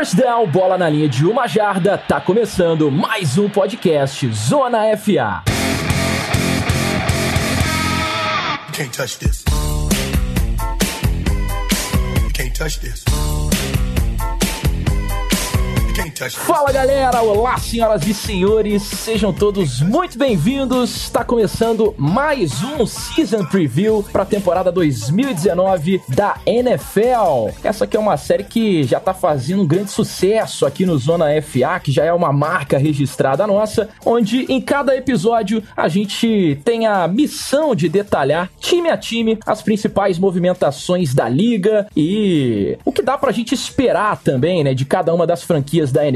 First down, bola na linha de uma jarda, tá começando mais um podcast Zona FA. Can't touch this. Can't touch this. Fala galera, olá senhoras e senhores, sejam todos muito bem-vindos. Está começando mais um Season Preview para a temporada 2019 da NFL. Essa aqui é uma série que já está fazendo um grande sucesso aqui no Zona FA, que já é uma marca registrada nossa, onde em cada episódio a gente tem a missão de detalhar time a time as principais movimentações da liga e o que dá para a gente esperar também, né, de cada uma das franquias da NFL,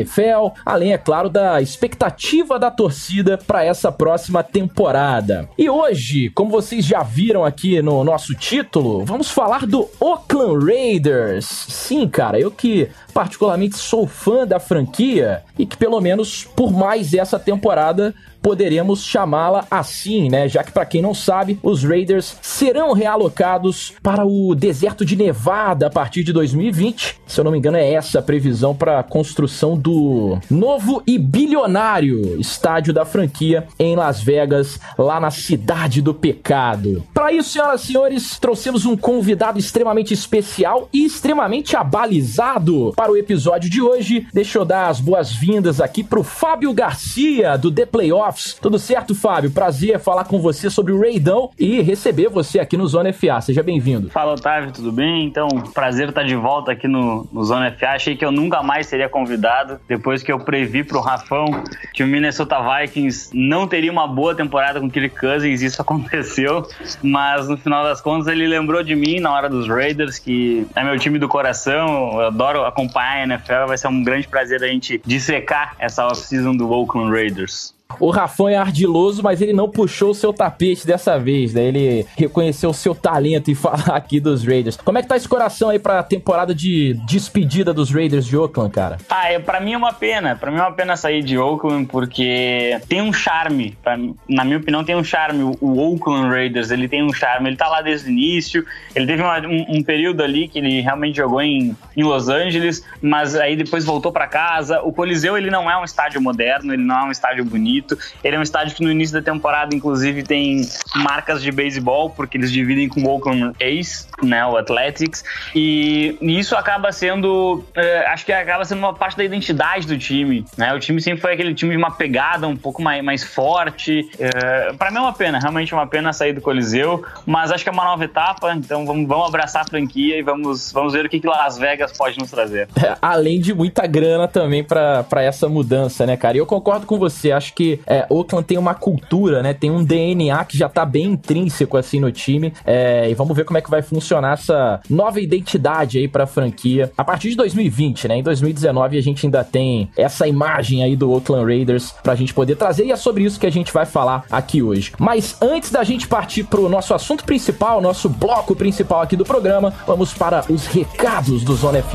além, é claro, da expectativa da torcida para essa próxima temporada. E hoje, como vocês já viram aqui no nosso título, vamos falar do Oakland Raiders. Sim, cara, eu que particularmente sou fã da franquia e que pelo menos por mais essa temporada poderemos chamá-la assim, né? Já que para quem não sabe, os Raiders serão realocados para o deserto de Nevada a partir de 2020. Se eu não me engano, é essa a previsão para a construção do novo e bilionário estádio da franquia em Las Vegas, lá na cidade do pecado. Para isso, senhoras e senhores, trouxemos um convidado extremamente especial e extremamente abalizado para o episódio de hoje. Deixa eu dar as boas-vindas aqui pro Fábio Garcia do The Playoff playoffs. Tudo certo, Fábio? Prazer falar com você sobre o Raidão e receber você aqui no Zona FA. Seja bem-vindo. Fala, Otávio, tudo bem? Então, prazer estar de volta aqui no, no Zona FA. Achei que eu nunca mais seria convidado, depois que eu previ pro Rafão que o Minnesota Vikings não teria uma boa temporada com Kirk Cousins, isso aconteceu, mas no final das contas ele lembrou de mim na hora dos Raiders, que é meu time do coração, eu adoro acompanhar a NFL, vai ser um grande prazer a gente dissecar essa off-season do Oakland Raiders. O Rafão é ardiloso, mas ele não puxou o seu tapete dessa vez, né? Ele reconheceu o seu talento em falar aqui dos Raiders. Como é que tá esse coração aí pra temporada de despedida dos Raiders de Oakland, cara? Ah, é, pra mim é uma pena. Pra mim é uma pena sair de Oakland, porque tem um charme. Pra, na minha opinião, tem um charme. O, Oakland Raiders, ele tem um charme. Ele tá lá desde o início. Ele teve uma, um, um, período ali que ele realmente jogou em, em Los Angeles, mas aí depois voltou para casa. O Coliseu, ele não é um estádio moderno, ele não é um estádio bonito bonito. Ele é um estádio que no início da temporada, inclusive, tem marcas de beisebol, porque eles dividem com o Oakland Ace, né, o Athletics, e isso acaba sendo, uh, acho que acaba sendo uma parte da identidade do time, né? O time sempre foi aquele time de uma pegada um pouco mais, mais forte. Uh, para mim é uma pena, realmente é uma pena sair do Coliseu, mas acho que é uma nova etapa, então vamos, vamos abraçar a franquia e vamos, vamos ver o que, que Las Vegas pode nos trazer. É, além de muita grana também para essa mudança, né, cara? E eu concordo com você, acho que que é, Oakland tem uma cultura, né? Tem um DNA que já tá bem intrínseco assim no time. É, e vamos ver como é que vai funcionar essa nova identidade aí pra franquia a partir de 2020, né? Em 2019 a gente ainda tem essa imagem aí do Oakland Raiders pra gente poder trazer e é sobre isso que a gente vai falar aqui hoje. Mas antes da gente partir pro nosso assunto principal, nosso bloco principal aqui do programa, vamos para os recados do Zona FA.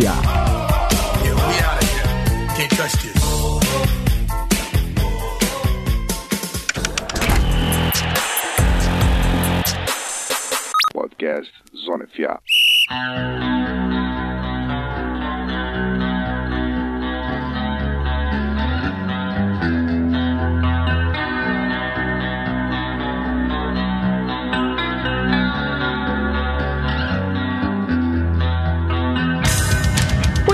Yeah, podcast Zona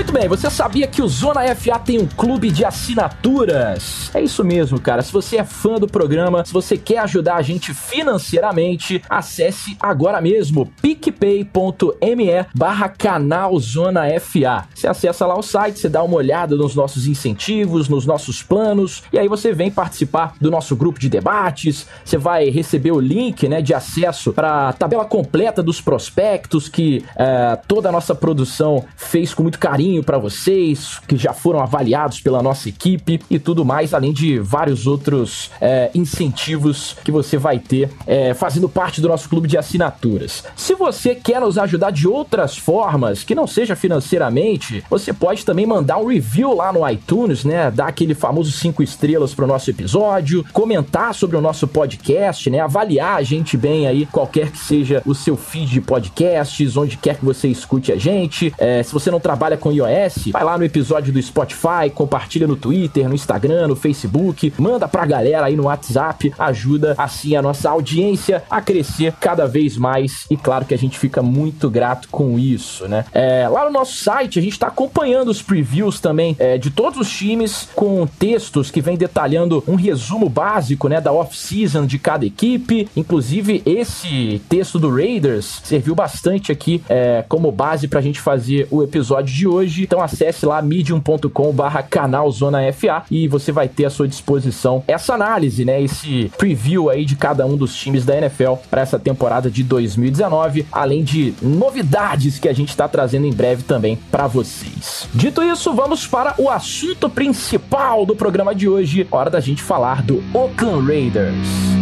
FA. bem, você sabia que o Zona FA tem um clube de assinaturas? É isso mesmo, cara. Se você é fã do programa, se você quer ajudar a gente financeiramente, acesse agora mesmo picpay.me barra canal Zona FA. Você acessa lá o site, você dá uma olhada nos nossos incentivos, nos nossos planos, e aí você vem participar do nosso grupo de debates, você vai receber o link né, de acesso para a tabela completa dos prospectos que é, toda a nossa produção fez com muito carinho para vocês, que já foram avaliados pela nossa equipe e tudo mais, além de vários outros é, incentivos que você vai ter é, fazendo parte do nosso clube de assinaturas. Se você quer nos ajudar de outras formas, que não seja financeiramente, você pode também mandar um review lá no iTunes, né? Dar aquele famoso cinco estrelas para o nosso episódio, comentar sobre o nosso podcast, né? Avaliar a gente bem aí, qualquer que seja o seu feed de podcasts, onde quer que você escute a gente. É, se você não trabalha com iOS, iOS, vai lá no episódio do Spotify, compartilha no Twitter, no Instagram, no Facebook, manda pra galera aí no WhatsApp, ajuda assim a nossa audiência a crescer cada vez mais e claro que a gente fica muito grato com isso, né? É, lá no nosso site a gente tá acompanhando os previews também é, de todos os times com textos que vem detalhando um resumo básico, né, da off-season de cada equipe. Inclusive esse texto do Raiders serviu bastante aqui é, como base pra gente fazer o episódio de hoje. Então acesse lá medium.com/barra canal Zona FA e você vai ter à sua disposição essa análise, né, esse preview aí de cada um dos times da NFL para essa temporada de 2019, além de novidades que a gente está trazendo em breve também para vocês. Dito isso, vamos para o assunto principal do programa de hoje. Hora da gente falar do Oakland Raiders.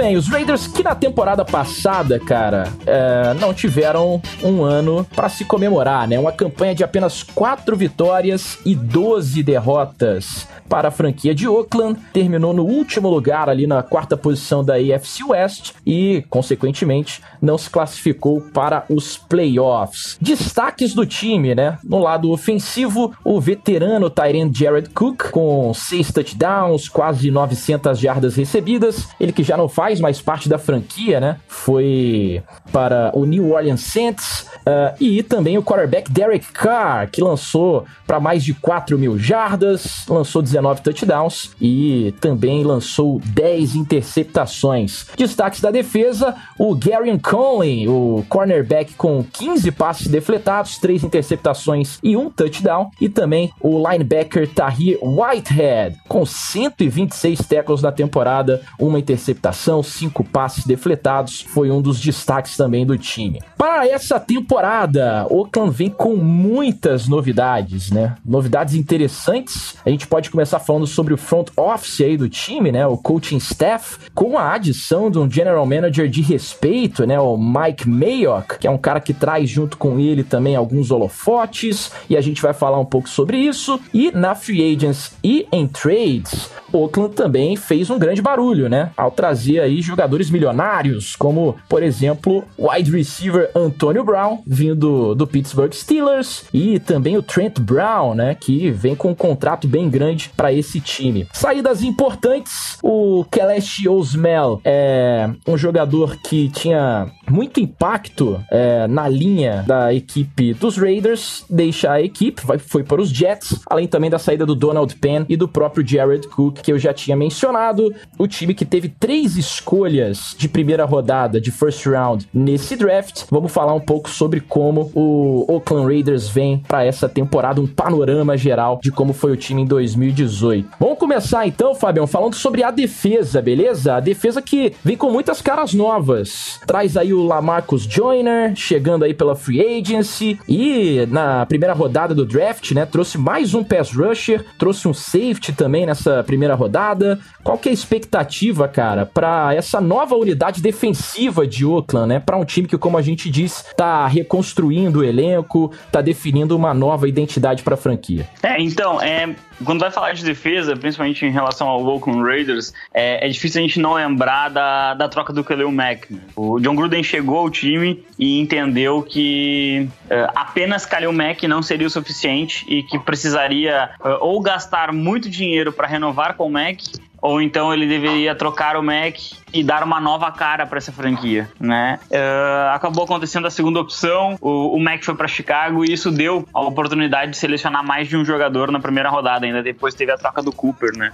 Bem, os Raiders que na temporada passada, cara, é, não tiveram um ano para se comemorar, né? Uma campanha de apenas quatro vitórias e 12 derrotas para a franquia de Oakland, terminou no último lugar ali na quarta posição da AFC West e, consequentemente, não se classificou para os playoffs. Destaques do time, né? No lado ofensivo, o veterano Tyrant Jared Cook com seis touchdowns, quase 900 jardas recebidas. Ele que já não faz mais parte da franquia, né? Foi para o New Orleans Saints uh, e também o quarterback Derek Carr, que lançou para mais de 4 mil jardas, lançou 19 19 touchdowns e também lançou 10 interceptações. Destaques da defesa: o Gary Conley, o cornerback com 15 passes defletados, 3 interceptações e um touchdown, e também o linebacker Tahir Whitehead, com 126 tackles na temporada, uma interceptação, 5 passes defletados, foi um dos destaques também do time. Para essa temporada, Oakland vem com muitas novidades, né? Novidades interessantes. A gente pode começar começar falando sobre o front office aí do time, né? O coaching staff, com a adição de um general manager de respeito, né? O Mike Mayock, que é um cara que traz junto com ele também alguns holofotes, e a gente vai falar um pouco sobre isso. E na free agents e em trades, Oakland também fez um grande barulho, né? Ao trazer aí jogadores milionários, como, por exemplo, wide receiver Antonio Brown, vindo do Pittsburgh Steelers, e também o Trent Brown, né? Que vem com um contrato bem grande para esse time. Saídas importantes: o Kelechi Osmel é um jogador que tinha muito impacto é, na linha da equipe dos Raiders, deixa a equipe, vai, foi para os Jets, além também da saída do Donald Penn e do próprio Jared Cook, que eu já tinha mencionado. O time que teve três escolhas de primeira rodada, de first round, nesse draft. Vamos falar um pouco sobre como o Oakland Raiders vem para essa temporada, um panorama geral de como foi o time em 2018. 2018. Vamos começar então, Fabião, falando sobre a defesa, beleza? A defesa que vem com muitas caras novas. Traz aí o Lamarcus Joyner, chegando aí pela free agency e na primeira rodada do draft, né, trouxe mais um pass rusher, trouxe um safety também nessa primeira rodada. Qual que é a expectativa, cara, para essa nova unidade defensiva de Oakland, né? Para um time que, como a gente diz, tá reconstruindo o elenco, tá definindo uma nova identidade para a franquia. É, então, é, quando vai falar de defesa, principalmente em relação ao Oakland Raiders, é, é difícil a gente não lembrar da, da troca do Khalil Mack. Né? O John Gruden chegou ao time e entendeu que é, apenas Khalil Mack não seria o suficiente e que precisaria é, ou gastar muito dinheiro para renovar com o Mack ou então ele deveria trocar o Mac e dar uma nova cara para essa franquia, né? Uh, acabou acontecendo a segunda opção, o, o Mac foi para Chicago e isso deu a oportunidade de selecionar mais de um jogador na primeira rodada, ainda depois teve a troca do Cooper, né?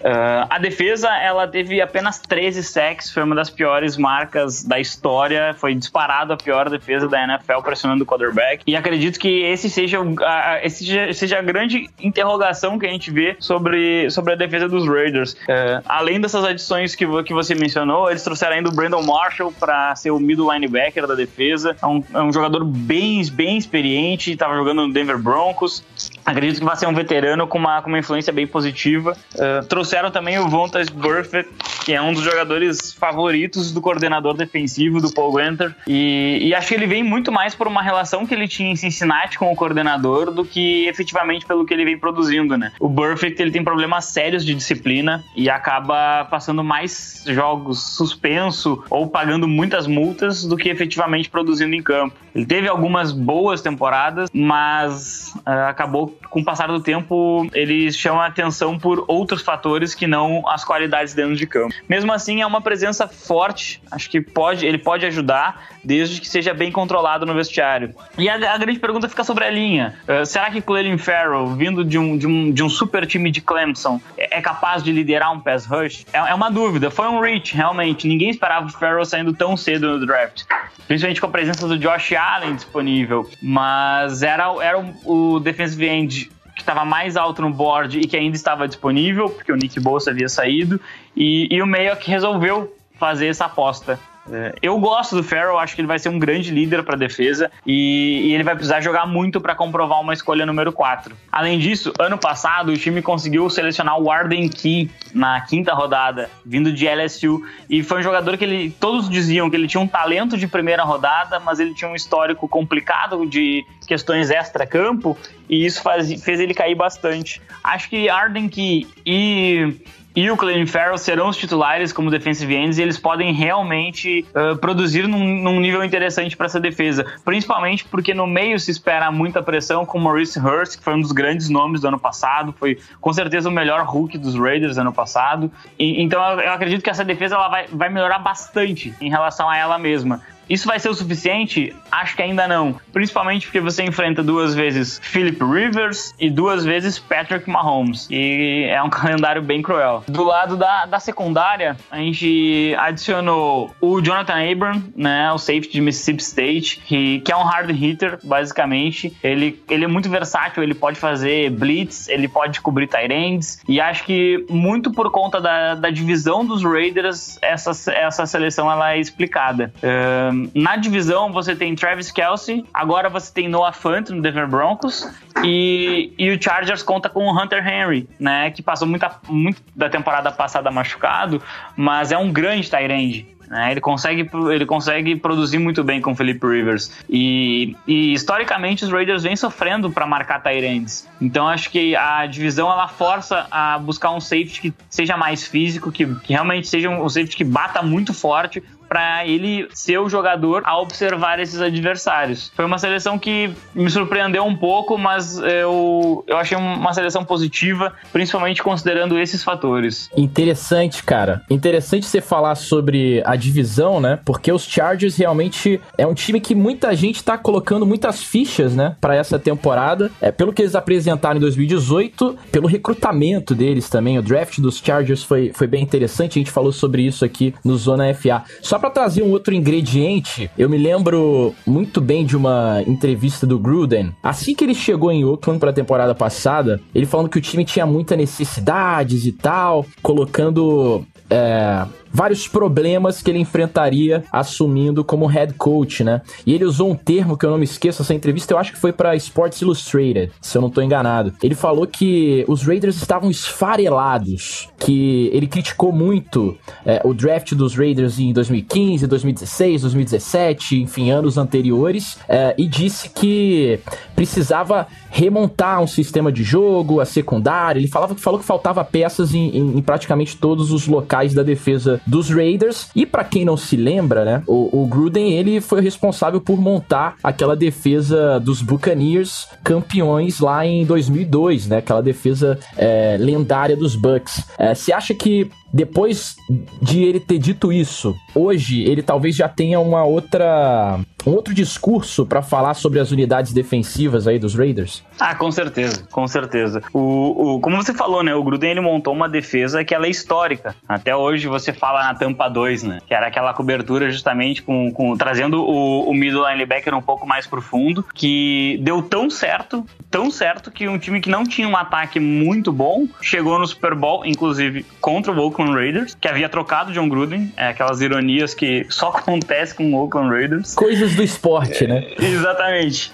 Uh, a defesa, ela teve apenas 13 sacks, foi uma das piores marcas da história, foi disparado a pior defesa da NFL pressionando o quarterback, e acredito que esse seja, uh, esse seja a grande interrogação que a gente vê sobre, sobre a defesa dos Raiders. Uh, além dessas adições que, que você mencionou, eles trouxeram ainda o Brandon Marshall para ser o middle linebacker da defesa, é um, é um jogador bem, bem experiente, estava jogando no Denver Broncos, Acredito que vai ser um veterano com uma, com uma influência bem positiva. Uh, trouxeram também o Vontas Burfict, que é um dos jogadores favoritos do coordenador defensivo do Paul Winter. E, e, acho que ele vem muito mais por uma relação que ele tinha em Cincinnati com o coordenador do que efetivamente pelo que ele vem produzindo, né? O Burfict ele tem problemas sérios de disciplina e acaba passando mais jogos suspenso ou pagando muitas multas do que efetivamente produzindo em campo. Ele teve algumas boas temporadas, mas uh, acabou com o passar do tempo ele chama atenção por outros fatores que não as qualidades dentro de campo. Mesmo assim, é uma presença forte. Acho que pode, ele pode ajudar, desde que seja bem controlado no vestiário. E a, a grande pergunta fica sobre a linha. Uh, será que Clelin Farrell, vindo de um, de, um, de um super time de Clemson, é, é capaz de liderar um pass rush? É, é, uma dúvida. Foi um reach, realmente. Ninguém esperava o Farrell saindo tão cedo no draft. Principalmente com a presença do Josh Allen disponível. Mas era, era o, o defensive end que estava mais alto no board e que ainda estava disponível, porque o Nick Bolsa havia saído, e, e o Mayock resolveu fazer essa aposta. É, eu gosto do Farrell, acho que ele vai ser um grande líder para a defesa e, e, ele vai precisar jogar muito para comprovar uma escolha número 4. Além disso, ano passado o time conseguiu selecionar o Arden Key na quinta rodada, vindo de LSU, e foi um jogador que ele todos diziam que ele tinha um talento de primeira rodada, mas ele tinha um histórico complicado de questões extra-campo e isso faz, fez ele cair bastante. Acho que Arden Key e e o Clelin Farrell serão os titulares como defensive ends e eles podem realmente uh, produzir num, num, nível interessante para essa defesa. Principalmente porque no meio se espera muita pressão com Maurice Hurst, que foi um dos grandes nomes do ano passado, foi com certeza o melhor Hulk dos Raiders ano passado. E, então eu, eu acredito que essa defesa ela vai, vai melhorar bastante em relação a ela mesma. Isso vai ser o suficiente? Acho que ainda não. Principalmente porque você enfrenta duas vezes Philip Rivers e duas vezes Patrick Mahomes. E é um calendário bem cruel. Do lado da, da secundária, a gente adicionou o Jonathan Abram, né? O safety de Mississippi State, que, que é um hard hitter, basicamente. Ele, ele é muito versátil, ele pode fazer blitz, ele pode cobrir tight ends. E acho que muito por conta da, da divisão dos Raiders, essa, essa seleção ela é explicada. Uh, na divisão você tem Travis Kelsey, agora você tem Noah Fant no Denver Broncos e, e o Chargers conta com o Hunter Henry, né, que passou muita, muito da temporada passada machucado, mas é um grande tight. Né? Ele, consegue, ele consegue produzir muito bem com o Felipe Rivers. E, e historicamente os Raiders vêm sofrendo para marcar Tyrands. Então acho que a divisão ela força a buscar um safety que seja mais físico, que, que realmente seja um safety que bata muito forte para ele ser o jogador a observar esses adversários. Foi uma seleção que me surpreendeu um pouco, mas eu, eu achei uma seleção positiva, principalmente considerando esses fatores. Interessante, cara. Interessante você falar sobre a divisão, né? Porque os Chargers realmente é um time que muita gente tá colocando muitas fichas, né, para essa temporada. É pelo que eles apresentaram em 2018, pelo recrutamento deles também. O draft dos Chargers foi, foi bem interessante. A gente falou sobre isso aqui no Zona FA. Só para trazer um outro ingrediente, eu me lembro muito bem de uma entrevista do Gruden. Assim que ele chegou em Oakland para a temporada passada, ele falando que o time tinha muitas necessidades e tal, colocando é, vários problemas que ele enfrentaria assumindo como head coach, né? E ele usou um termo que eu não me esqueço essa entrevista, eu acho que foi para Sports Illustrated, se eu não tô enganado. Ele falou que os Raiders estavam esfarelados, que ele criticou muito é, o draft dos Raiders em 2015, 2016, 2017, enfim, anos anteriores, é, e disse que precisava remontar um sistema de jogo, a secundária. Ele falava falou que faltava peças em, em, em praticamente todos os locais da defesa dos Raiders. E para quem não se lembra, né, o, o, Gruden ele foi responsável por montar aquela defesa dos Buccaneers campeões lá em 2002, né? Aquela defesa é, lendária dos Bucks. É, você acha que depois de ele ter dito isso, hoje ele talvez já tenha uma outra um outro discurso para falar sobre as unidades defensivas aí dos Raiders? Ah, com certeza, com certeza. O, o, como você falou, né? O Gruden ele montou uma defesa que ela é histórica. Até hoje você fala na tampa 2, né? Que era aquela cobertura justamente com, com trazendo o, o middle linebacker um pouco mais profundo, que deu tão certo, tão certo que um time que não tinha um ataque muito bom chegou no Super Bowl, inclusive contra o Oakland Raiders, que havia trocado John Gruden, é, aquelas ironias que só acontece com o Oakland Raiders. Coisas do esporte, né? Exatamente.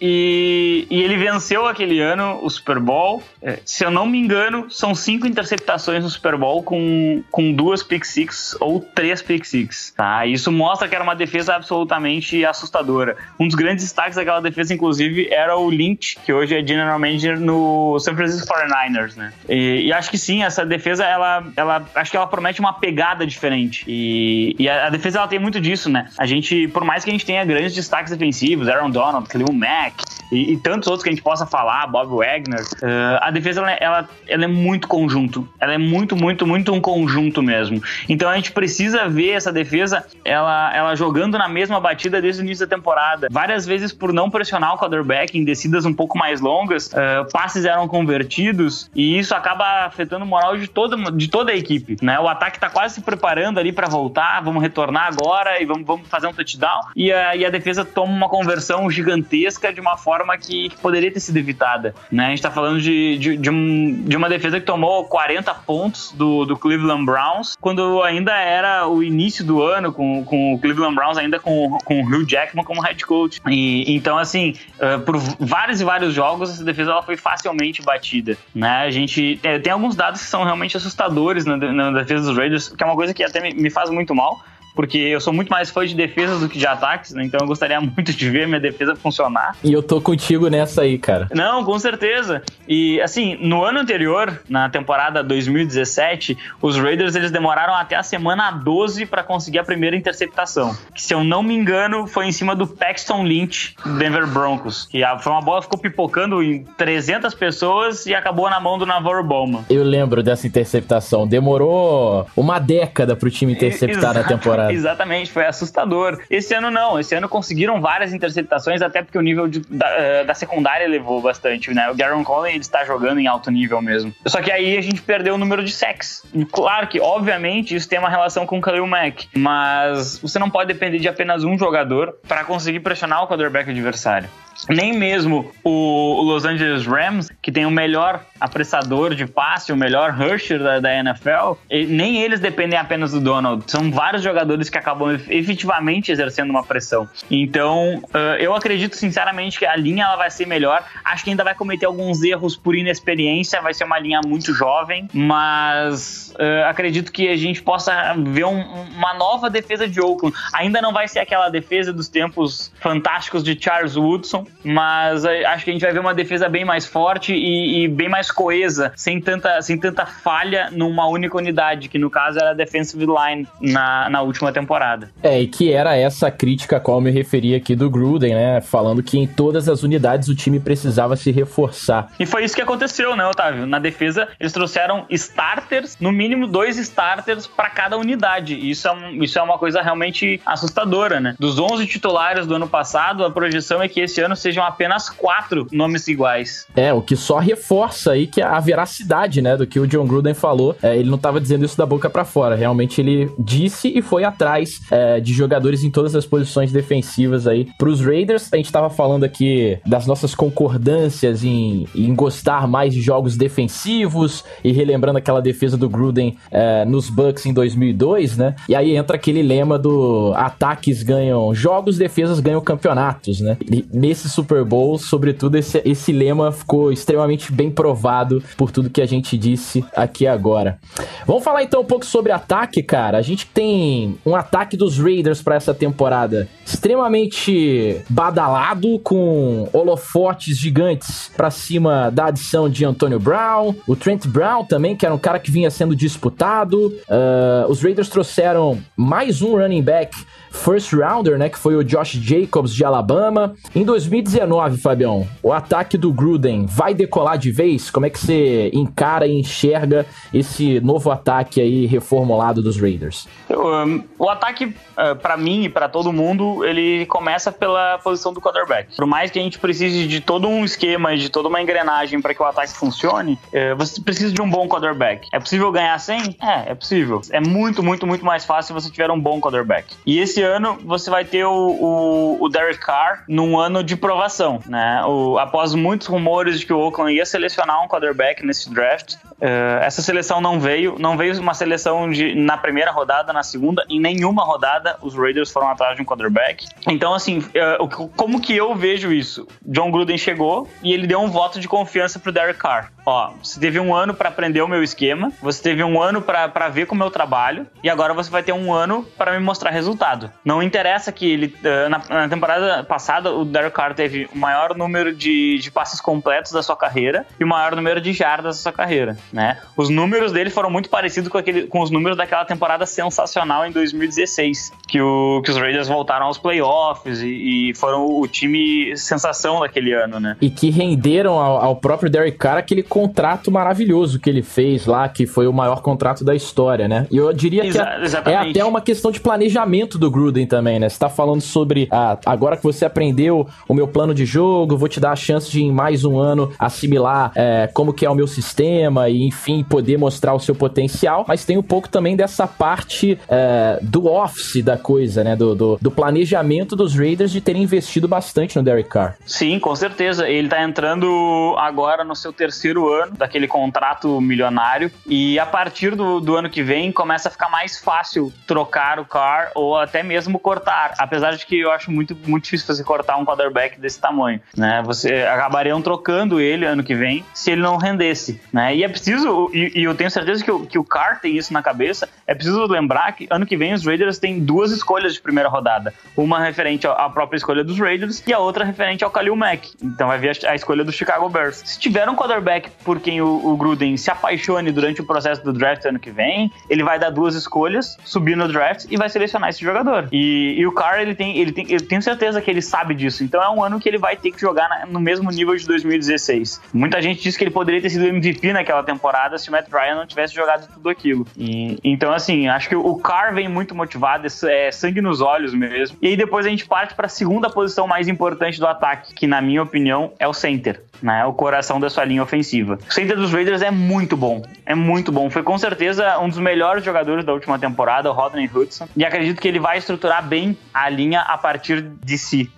E, e, ele venceu aquele ano o Super Bowl. É, se eu não me engano, são cinco interceptações no Super Bowl com, com duas pick six ou três pick six. Tá? Isso mostra que era uma defesa absolutamente assustadora. Um dos grandes destaques daquela defesa, inclusive, era o Lynch, que hoje é general manager no San Francisco 49ers, né? E, e acho que sim, essa defesa, ela, ela acho que ela promete uma pegada diferente. E, e a, a, defesa ela tem muito disso, né? A gente, por mais que a gente tenha grandes destaques defensivos, Aaron Donald, Khalil Mack e, e tantos outros que a gente possa falar, Bob Wagner, uh, a defesa ela, ela, ela, é muito conjunto. Ela é muito, muito, muito um conjunto mesmo. Então a gente precisa ver essa defesa ela, ela jogando na mesma batida desde o início da temporada. Várias vezes por não pressionar o quarterback em descidas um pouco mais longas, uh, passes eram convertidos e isso acaba afetando o moral de toda, de toda a equipe. Né? O ataque está quase se preparando ali para voltar, vamos retornar agora e vamos, vamos fazer um touchdown. E a, e a defesa toma uma conversão gigantesca de uma forma que, que poderia ter sido evitada. Né? A gente está falando de, de, de, um, de, uma defesa que tomou 40 pontos do, do Cleveland Browns, quando ainda era o início do ano, com, com o Cleveland Browns ainda com, com o Hugh Jackman como head coach. E, então, assim, uh, por vários e vários jogos, essa defesa ela foi facilmente batida. Né? A gente tem, tem alguns dados que são realmente assustadores na, na defesa dos Raiders, que é uma coisa que até me, me faz muito mal porque eu sou muito mais fã de defesas do que de ataques, né? Então eu gostaria muito de ver minha defesa funcionar. E eu tô contigo nessa aí, cara. Não, com certeza. E assim, no ano anterior, na temporada 2017, os Raiders eles demoraram até a semana 12 para conseguir a primeira interceptação. Que se eu não me engano, foi em cima do Paxton Lynch do Denver Broncos. Que foi uma bola que ficou pipocando em 300 pessoas e acabou na mão do Navarro Bowman. Eu lembro dessa interceptação. Demorou uma década pro time interceptar na temporada. Exatamente, foi assustador. Esse ano não, esse ano conseguiram várias interceptações, até porque o nível de, da, eh, da, secundária elevou bastante, né? O Garon Conley ele está jogando em alto nível mesmo. Só que aí a gente perdeu o número de sacks. Claro que, obviamente, isso tem uma relação com o Khalil Mack, mas você não pode depender de apenas um jogador para conseguir pressionar o quarterback adversário nem mesmo o, Los Angeles Rams, que tem o melhor apressador de passe, o melhor rusher da, da NFL, nem eles dependem apenas do Donald. São vários jogadores que acabam efetivamente exercendo uma pressão. Então, uh, eu acredito sinceramente que a linha ela vai ser melhor. Acho que ainda vai cometer alguns erros por inexperiência, vai ser uma linha muito jovem, mas uh, acredito que a gente possa ver um, uma nova defesa de Oakland. Ainda não vai ser aquela defesa dos tempos fantásticos de Charles Woodson, mas acho que a gente vai ver uma defesa bem mais forte e, e, bem mais coesa, sem tanta, sem tanta falha numa única unidade, que no caso era a defensive line na, na última temporada. É, e que era essa crítica a qual eu me referi aqui do Gruden, né? Falando que em todas as unidades o time precisava se reforçar. E foi isso que aconteceu, né, Otávio? Na defesa, eles trouxeram starters, no mínimo dois starters para cada unidade. Isso é, um, isso é uma coisa realmente assustadora, né? Dos 11 titulares do ano passado, a projeção é que esse ano sejam apenas quatro nomes iguais. É, o que só reforça aí que a veracidade, né, do que o John Gruden falou. É, ele não estava dizendo isso da boca para fora. Realmente ele disse e foi atrás é, de jogadores em todas as posições defensivas aí pros Raiders. A gente estava falando aqui das nossas concordâncias em, em gostar mais de jogos defensivos e relembrando aquela defesa do Gruden é, nos Bucks em 2002, né? E aí entra aquele lema do ataques ganham jogos, defesas ganham campeonatos, né? E nesse esse Super Bowl, sobretudo esse, esse lema ficou extremamente bem provado por tudo que a gente disse aqui agora. Vamos falar então um pouco sobre ataque, cara. A gente tem um ataque dos Raiders para essa temporada extremamente badalado, com holofotes gigantes para cima da adição de Antonio Brown, o Trent Brown também, que era um cara que vinha sendo disputado. Uh, os Raiders trouxeram mais um running back first rounder, né, que foi o Josh Jacobs de Alabama. Em 2019, Fabião, o ataque do Gruden vai decolar de vez? Como é que você encara e enxerga esse novo ataque aí reformulado dos Raiders? Um, o ataque, uh, para mim e para todo mundo, ele começa pela posição do quarterback. Por mais que a gente precise de todo um esquema, de toda uma engrenagem para que o ataque funcione, uh, você precisa de um bom quarterback. É possível ganhar sem? É, é possível. É muito, muito, muito mais fácil se você tiver um bom quarterback. E esse ano você vai ter o, o, o Derek Carr num ano de provação, né? O, após muitos rumores de que o Oakland ia selecionar um quarterback nesse draft, Uh, essa seleção não veio, não veio uma seleção de, na primeira rodada, na segunda, em nenhuma rodada os Raiders foram atrás de um quarterback. Então, assim, uh, como que eu vejo isso? John Gruden chegou e ele deu um voto de confiança pro Derek Carr. Ó, você teve um ano para aprender o meu esquema, você teve um ano para ver como eu trabalho, e agora você vai ter um ano para me mostrar resultado. Não interessa que ele, uh, na, na, temporada passada, o Derek Carr teve o maior número de, de passes completos da sua carreira e o maior número de jardas da sua carreira, né? Os números dele foram muito parecidos com, aquele, com os números daquela temporada sensacional em 2016, que, o, que os Raiders voltaram aos playoffs e, e foram o time sensação daquele ano, né? E que renderam ao, ao próprio Derek Carr aquele contrato maravilhoso que ele fez lá, que foi o maior contrato da história, né? E eu diria que Exa é, é até uma questão de planejamento do Gruden também, né? Você tá falando sobre ah, agora que você aprendeu o meu plano de jogo, vou te dar a chance de em mais um ano assimilar é, como que é o meu sistema e enfim poder mostrar o seu potencial, mas tem um pouco também dessa parte é, do office da coisa, né? Do, do, do, planejamento dos Raiders de terem investido bastante no Derek Carr. Sim, com certeza. Ele tá entrando agora no seu terceiro ano daquele contrato milionário e a partir do, do ano que vem começa a ficar mais fácil trocar o Carr ou até mesmo cortar, apesar de que eu acho muito, muito difícil você cortar um quarterback desse tamanho, né? Você acabariam trocando ele ano que vem se ele não rendesse, né? E é preciso, e, e eu tenho certeza que o, que o Carr tem isso na cabeça, é preciso lembrar que ano que vem os Raiders têm duas escolhas de primeira rodada, uma referente à própria escolha dos Raiders e a outra referente ao Khalil Mack. Então vai vir a, a escolha do Chicago Bears. Se tiver um quarterback por quem o, o Gruden se apaixone durante o processo do draft ano que vem, ele vai dar duas escolhas, subir no draft e vai selecionar esse jogador. E, e o Carr, ele tem, ele tem, eu tenho certeza que ele sabe disso. Então é um ano que ele vai ter que jogar na, no mesmo nível de 2016. Muita gente diz que ele poderia ter sido MVP naquela temporada se o Matt Ryan não tivesse jogado tudo aquilo. E, então, assim, acho que o Carr vem muito motivado, é, é sangue nos olhos mesmo. E aí depois a gente parte para a segunda posição mais importante do ataque, que na minha opinião é o center né? O coração da sua linha ofensiva. O center dos Raiders é muito bom. É muito bom. Foi com certeza um dos melhores jogadores da última temporada, o Rodney Hudson. E acredito que ele vai estruturar bem a linha a partir de si.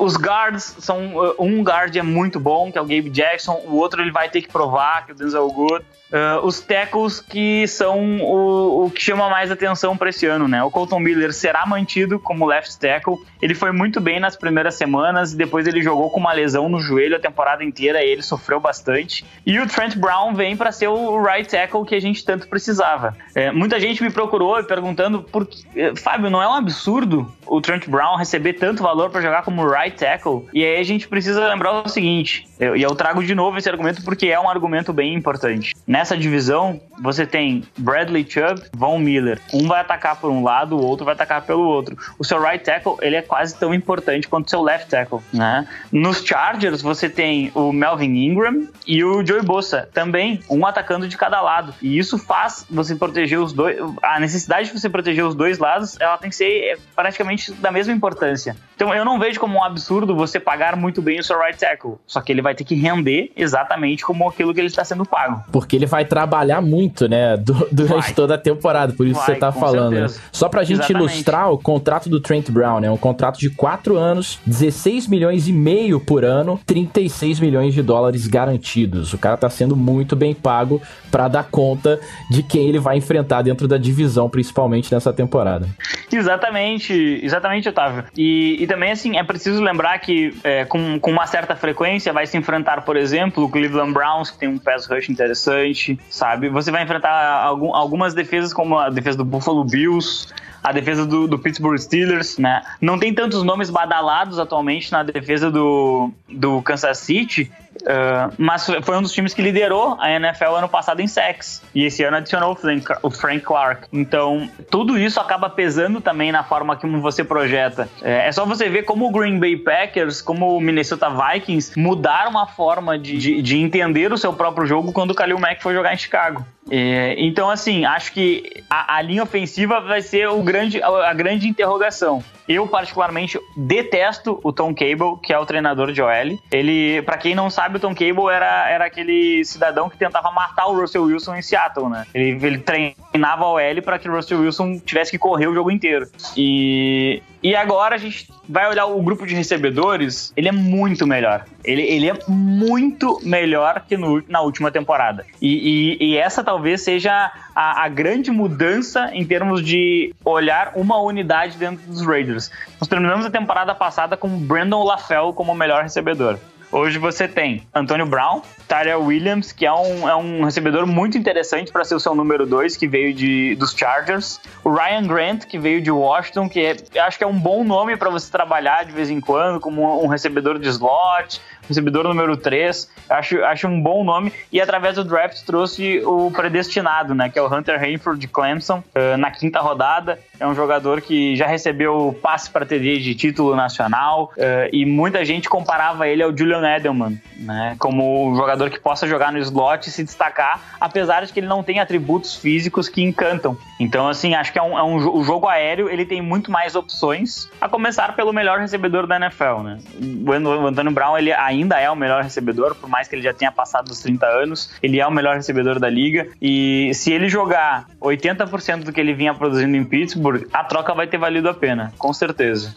Os guards são. Uh, um guard é muito bom, que é o Gabe Jackson. O outro ele vai ter que provar, que é o Denzel Good. Uh, os tackles que são o, o que chama mais atenção para esse ano, né? O Colton Miller será mantido como left tackle. Ele foi muito bem nas primeiras semanas e depois ele jogou com uma lesão no joelho a temporada inteira e ele sofreu bastante. E o Trent Brown vem para ser o right tackle que a gente tanto precisava. É, muita gente me procurou perguntando por que, eh, Fábio, não é um absurdo o Trent Brown receber tanto valor para jogar como right tackle? E aí a gente precisa lembrar o seguinte, eu, e eu trago de novo esse argumento porque é um argumento bem importante. Nessa divisão, você tem Bradley Chubb, Von Miller. Um vai atacar por um lado, o outro vai atacar pelo outro. O seu right tackle, ele é quase tão importante quanto o seu left tackle, né? Nos Chargers, você tem o Melvin Ingram e o Joey Bosa, também um atacando de cada lado. E isso faz você proteger os dois, a necessidade de você proteger os dois lados, ela tem que ser praticamente da mesma importância. Então eu não vejo como um absurdo você pagar muito bem o seu right tackle, só que ele vai ter que render exatamente como aquilo que ele está sendo pago. Porque ele vai trabalhar muito, né, durante vai. toda a temporada, por isso vai, você está falando. Né? Só pra gente exatamente. ilustrar o contrato do Trent Brown, é um contrato de 4 anos, 16 milhões e meio por ano, 36 milhões de dólares garantidos. O cara tá sendo muito bem pago para dar conta de quem ele vai enfrentar dentro da divisão, principalmente nessa temporada. Exatamente, exatamente, Otávio. E, e também, assim, é preciso lembrar que é, com, com uma certa frequência vai se enfrentar, por exemplo, o Cleveland Browns, que tem um pass rush interessante, sabe? Você vai enfrentar algum, algumas defesas, como a defesa do Buffalo Bills, a defesa do, do, Pittsburgh Steelers, né? Não tem tantos nomes badalados atualmente na defesa do, do Kansas City, Uh, mas foi um dos times que liderou a NFL ano passado em sacks. E esse ano adicionou o Frank, Clark. Então, tudo isso acaba pesando também na forma como você projeta. É, é, só você ver como o Green Bay Packers, como o Minnesota Vikings mudaram a forma de, de, de entender o seu próprio jogo quando o Khalil Mack foi jogar em Chicago. É, então, assim, acho que a, a, linha ofensiva vai ser o grande, a, a grande interrogação. Eu, particularmente, detesto o Tom Cable, que é o treinador de OL. Ele, para quem não sabe, o Tom Cable era, era aquele cidadão que tentava matar o Russell Wilson em Seattle, né? Ele, ele treinava a OL para que o Russell Wilson tivesse que correr o jogo inteiro. E, E agora a gente vai olhar o grupo de recebedores, ele é muito melhor. Ele, ele é muito melhor que no, na última temporada. E, e, e essa talvez seja a, a, grande mudança em termos de olhar uma unidade dentro dos Raiders. Nós terminamos a temporada passada com Brandon LaFell como o melhor recebedor. Hoje você tem Antônio Brown, Tyler Williams, que é um, é um recebedor muito interessante para ser o seu número 2, que veio de, dos Chargers. O Ryan Grant, que veio de Washington, que é, acho que é um bom nome para você trabalhar de vez em quando, como um recebedor de slot, recebedor número 3. Acho, acho um bom nome. E através do draft trouxe o predestinado, né? Que é o Hunter Hayford de Clemson, uh, na quinta rodada. É um jogador que já recebeu passe para TD de título nacional. Uh, e muita gente comparava ele ao Julian Edelman, né? Como um jogador que possa jogar no slot e se destacar, apesar de que ele não tem atributos físicos que encantam. Então, assim, acho que é um, é um o jogo aéreo, ele tem muito mais opções, a começar pelo melhor recebedor da NFL, né? O Antônio Brown, ele ainda ainda é o melhor recebedor, por mais que ele já tenha passado dos 30 anos, ele é o melhor recebedor da liga. E se ele jogar 80% do que ele vinha produzindo em Pittsburgh, a troca vai ter valido a pena, com certeza.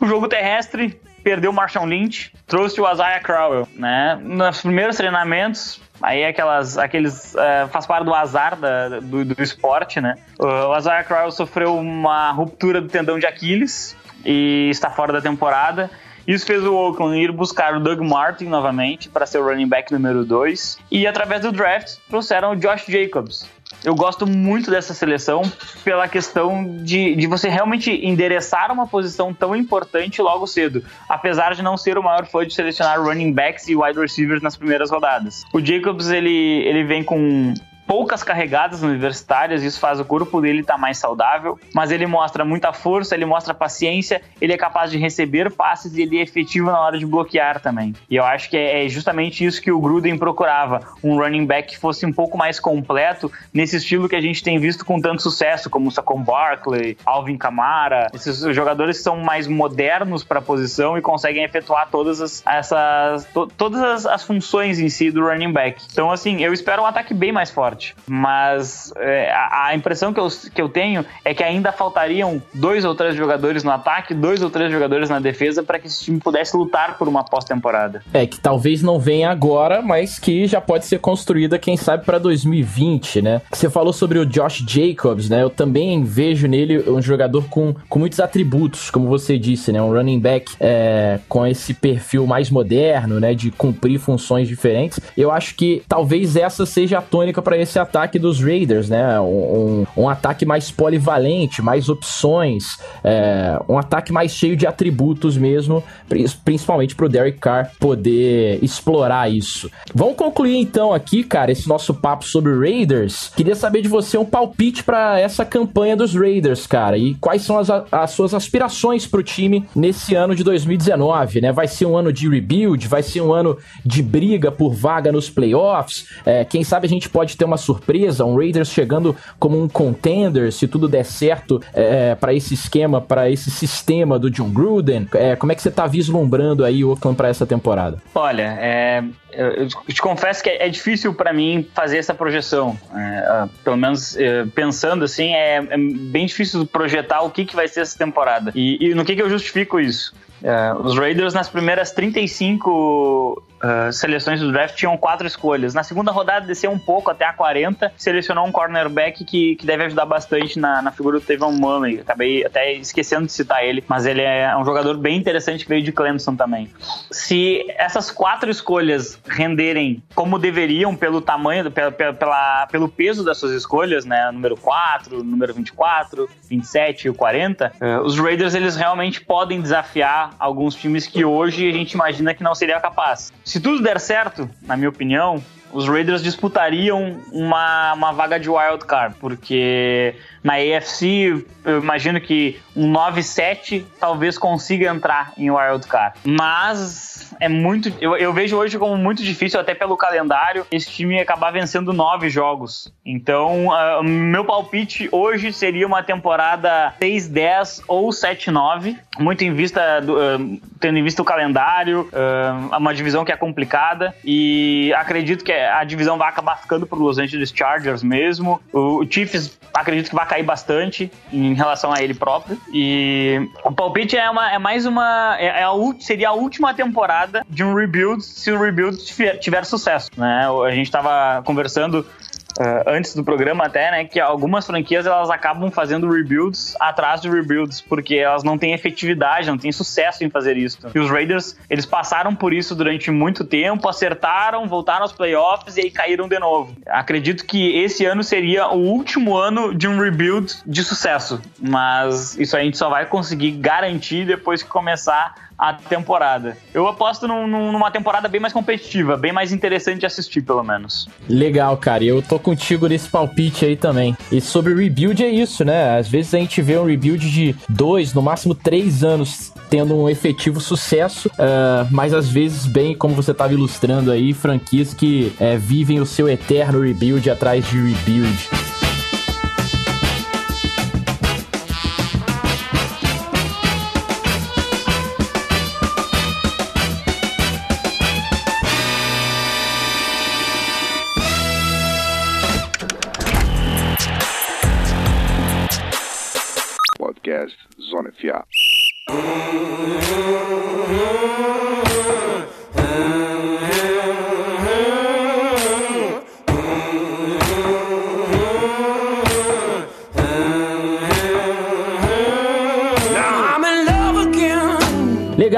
O jogo terrestre perdeu o Marshall Lynch, trouxe o Isaiah Crowell, né? Nos primeiros treinamentos, aí aquelas, aqueles uh, faz parte do azar da, do, do esporte, né? O Isaiah Crowell sofreu uma ruptura do tendão de Aquiles e está fora da temporada. Isso fez o Oakland ir buscar o Doug Martin novamente para ser o running back número 2. E através do draft trouxeram o Josh Jacobs. Eu gosto muito dessa seleção pela questão de, de você realmente endereçar uma posição tão importante logo cedo, apesar de não ser o maior fã de selecionar running backs e wide receivers nas primeiras rodadas. O Jacobs ele, ele vem com poucas carregadas universitárias, isso faz o corpo dele estar tá mais saudável, mas ele mostra muita força, ele mostra paciência, ele é capaz de receber passes e ele é efetivo na hora de bloquear também. E eu acho que é, é justamente isso que o Gruden procurava, um running back que fosse um pouco mais completo nesse estilo que a gente tem visto com tanto sucesso, como o Saquon Barkley, Alvin Kamara, esses jogadores que são mais modernos para a posição e conseguem efetuar todas as, essas, to, todas as, as funções em si do running back. Então, assim, eu espero um ataque bem mais forte forte. Mas é, a, a, impressão que eu, que eu tenho é que ainda faltariam dois ou três jogadores no ataque, dois ou três jogadores na defesa para que esse time pudesse lutar por uma pós-temporada. É, que talvez não venha agora, mas que já pode ser construída, quem sabe, para 2020, né? Você falou sobre o Josh Jacobs, né? Eu também vejo nele um jogador com, com muitos atributos, como você disse, né? Um running back é, com esse perfil mais moderno, né? De cumprir funções diferentes. Eu acho que talvez essa seja a tônica para esse esse ataque dos Raiders, né? Um, um, um ataque mais polivalente, mais opções, é, um ataque mais cheio de atributos mesmo, principalmente pro Derek Carr poder explorar isso. Vamos concluir então aqui, cara, esse nosso papo sobre Raiders. Queria saber de você um palpite para essa campanha dos Raiders, cara, e quais são as, as suas aspirações pro time nesse ano de 2019, né? Vai ser um ano de rebuild, vai ser um ano de briga por vaga nos playoffs. É, quem sabe a gente pode ter uma surpresa, um Raiders chegando como um contender, se tudo der certo é, para esse esquema, para esse sistema do John Gruden. É, como é que você tá vislumbrando aí o Oakland para essa temporada? Olha, é, eu te confesso que é difícil para mim fazer essa projeção. É, pelo menos é, pensando assim, é, é, bem difícil projetar o que, que vai ser essa temporada. E, e no que, que eu justifico isso? É, os Raiders, nas primeiras 35 uh, seleções do draft tinham quatro escolhas. Na segunda rodada desceu um pouco até a 40, selecionou um cornerback que, que deve ajudar bastante na, na figura do Tevon Mumley. Acabei até esquecendo de citar ele, mas ele é um jogador bem interessante que veio de Clemson também. Se essas quatro escolhas renderem como deveriam pelo tamanho, pela, pela, pelo peso das suas escolhas, né? Número 4, número 24, 27 e o 40, uh, os Raiders eles realmente podem desafiar alguns times que hoje a gente imagina que não seria capaz. Se tudo der certo, na minha opinião, os Raiders disputariam uma, uma vaga de wild card, porque na AFC eu imagino que um 9-7 talvez consiga entrar em wild card. Mas é muito. Eu, eu vejo hoje como muito difícil, até pelo calendário, esse time acabar vencendo nove jogos. Então, uh, meu palpite hoje seria uma temporada 6-10 ou 7-9, muito em vista do, uh, tendo em vista o calendário, uh, uma divisão que é complicada e acredito que a divisão vai acabar ficando para Los Angeles Chargers mesmo. O, Chiefs acredito que vai cair bastante em relação a ele próprio e o palpite é, uma, é mais uma é, é a, seria a última temporada de um rebuild se o rebuild tiver, tiver sucesso, né? A gente estava conversando Uh, antes do programa até, né, que algumas franquias elas acabam fazendo rebuilds atrás de rebuilds, porque elas não têm efetividade, não têm sucesso em fazer isso. E os Raiders, eles passaram por isso durante muito tempo, acertaram, voltaram aos playoffs e aí caíram de novo. Acredito que esse ano seria o último ano de um rebuild de sucesso, mas isso a gente só vai conseguir garantir depois que começar a temporada. Eu aposto num, numa temporada bem mais competitiva, bem mais interessante de assistir, pelo menos. Legal, cara. Eu tô contigo nesse palpite aí também. E sobre rebuild é isso, né? Às vezes a gente vê um rebuild de dois, no máximo três anos tendo um efetivo sucesso, uh, mas às vezes, bem como você estava ilustrando aí, franquias que uh, vivem o seu eterno rebuild atrás de rebuild.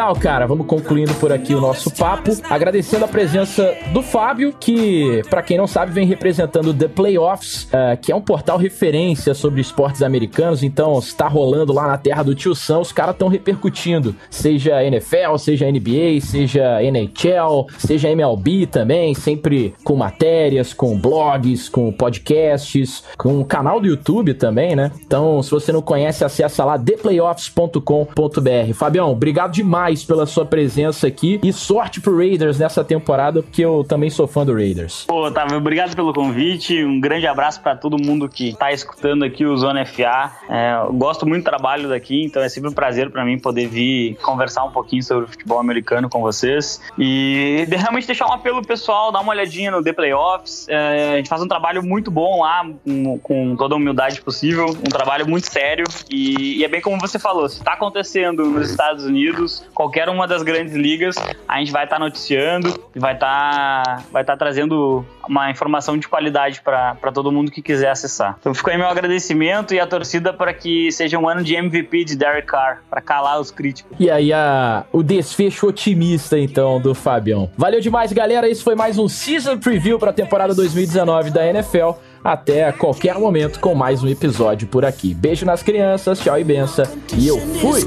Legal, cara. Vamos concluindo por aqui o nosso papo. Agradecendo a presença do Fábio, que, para quem não sabe, vem representando The Playoffs, uh, que é um portal referência sobre esportes americanos. Então, está rolando lá na terra do tio Sam, os caras estão repercutindo. Seja NFL, seja NBA, seja NHL, seja MLB também, sempre com matérias, com blogs, com podcasts, com um canal do YouTube também, né? Então, se você não conhece, acessa lá theplayoffs.com.br. Fabião, obrigado demais demais pela sua presença aqui e sorte pro Raiders nessa temporada, porque eu também sou fã do Raiders. Pô, Otávio, obrigado pelo convite. Um grande abraço para todo mundo que tá escutando aqui o Zona FA. É, gosto muito do trabalho daqui, então é sempre um prazer para mim poder vir conversar um pouquinho sobre o futebol americano com vocês. E realmente deixar um apelo pessoal, dar uma olhadinha no The Playoffs. É, a gente faz um trabalho muito bom lá, com, com toda a humildade possível, um trabalho muito sério. E, e é bem como você falou, se está acontecendo nos Estados Unidos, qualquer uma das grandes ligas, a gente vai estar tá noticiando e vai estar tá, vai tá trazendo uma informação de qualidade para todo mundo que quiser acessar. Então fica aí meu agradecimento e a torcida para que seja um ano de MVP de Derek Carr, para calar os críticos. E aí a, o desfecho otimista então do Fabião. Valeu demais, galera. Esse foi mais um Season Preview para a temporada 2019 da NFL. Até a qualquer momento com mais um episódio por aqui. Beijo nas crianças, tchau e benção. E eu fui!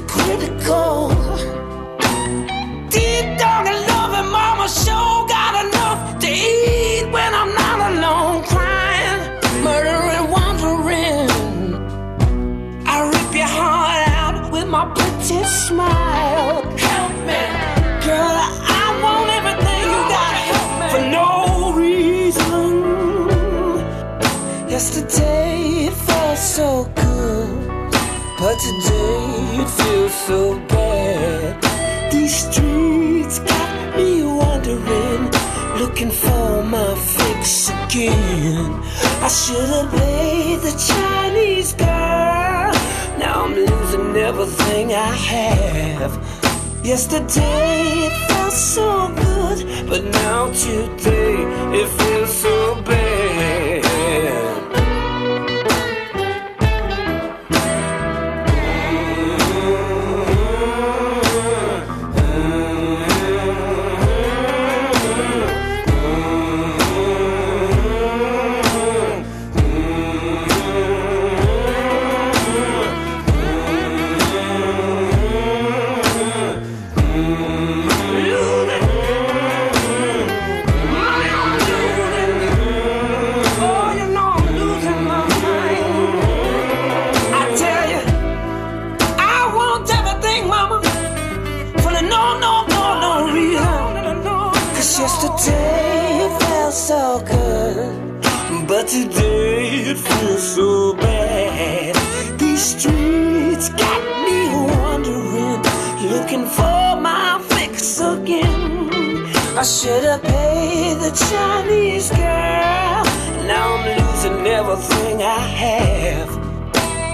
Pretty smile. Help me, girl. I want everything you got for no reason. Yesterday it felt so good, but today it feels so bad. These streets got me wondering, looking for my fix again. I should have played the Chinese girl. Now I'm losing everything I have. Yesterday it felt so good, but now today it feels so bad. I should have paid the Chinese girl. Now I'm losing everything I have.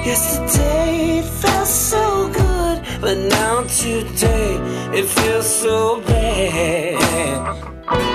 Yesterday it felt so good, but now today it feels so bad.